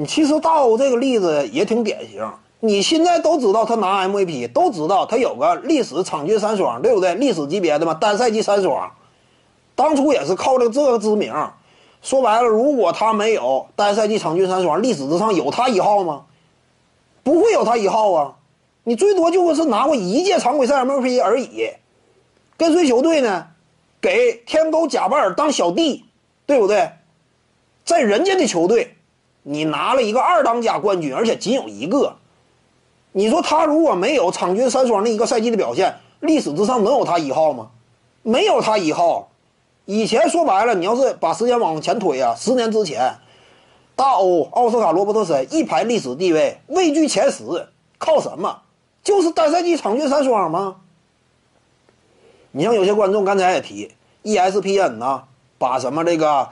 你其实大欧这个例子也挺典型。你现在都知道他拿 MVP，都知道他有个历史场均三双，对不对？历史级别的嘛，单赛季三双。当初也是靠着这个知名。说白了，如果他没有单赛季场均三双，历史之上有他一号吗？不会有他一号啊！你最多就是拿过一届常规赛 MVP 而已。跟随球队呢，给天勾贾巴尔当小弟，对不对？在人家的球队，你拿了一个二当家冠军，而且仅有一个。你说他如果没有场均三双的一个赛季的表现，历史之上能有他一号吗？没有他一号。以前说白了，你要是把时间往前推啊，十年之前，大欧奥斯卡罗伯特森一排历史地位位居前十，靠什么？就是单赛季场均三双吗？你像有些观众刚才也提，ESPN 呢，把什么这个，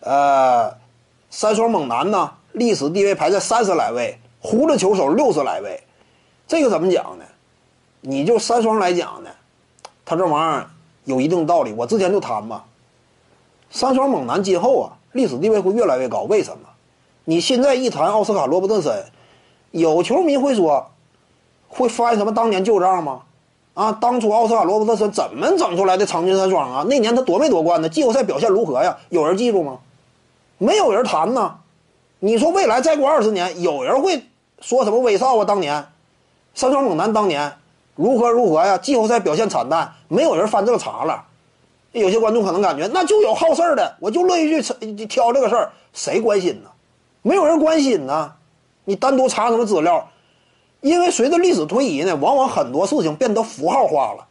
呃，三双猛男呢，历史地位排在三十来位，胡子球手六十来位，这个怎么讲呢？你就三双来讲呢，他这玩意儿有一定道理。我之前就谈嘛，三双猛男今后啊，历史地位会越来越高。为什么？你现在一谈奥斯卡罗伯特森，有球迷会说，会翻什么当年旧账吗？啊，当初奥斯卡罗伯特森怎么整出来的场均三双啊？那年他夺没夺冠呢？季后赛表现如何呀？有人记住吗？没有人谈呢。你说未来再过二十年，有人会说什么威少啊？当年三双猛男当年如何如何呀？季后赛表现惨淡，没有人翻这个茬了。有些观众可能感觉那就有好事儿的，我就乐意去挑这个事儿，谁关心呢？没有人关心呢。你单独查什么资料？因为随着历史推移呢，往往很多事情变得符号化了。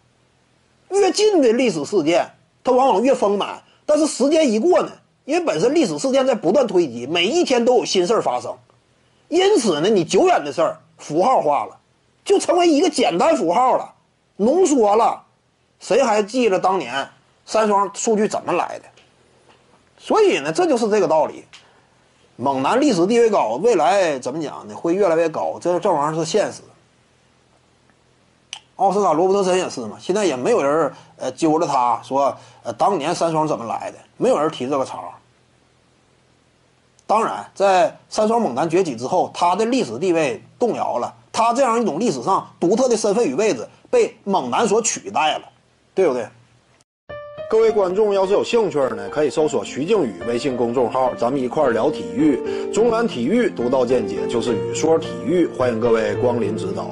越近的历史事件，它往往越丰满。但是时间一过呢，因为本身历史事件在不断推移，每一天都有新事儿发生，因此呢，你久远的事儿符号化了，就成为一个简单符号了，浓缩了。谁还记得当年三双数据怎么来的？所以呢，这就是这个道理。猛男历史地位高，未来怎么讲呢？会越来越高，这这玩意儿是现实。奥斯卡罗伯特森也是嘛，现在也没有人呃揪着他说，呃，当年三双怎么来的？没有人提这个茬。当然，在三双猛男崛起之后，他的历史地位动摇了，他这样一种历史上独特的身份与位置被猛男所取代了，对不对？各位观众要是有兴趣呢，可以搜索徐静宇微信公众号，咱们一块聊体育。中南体育独到见解就是语说体育，欢迎各位光临指导。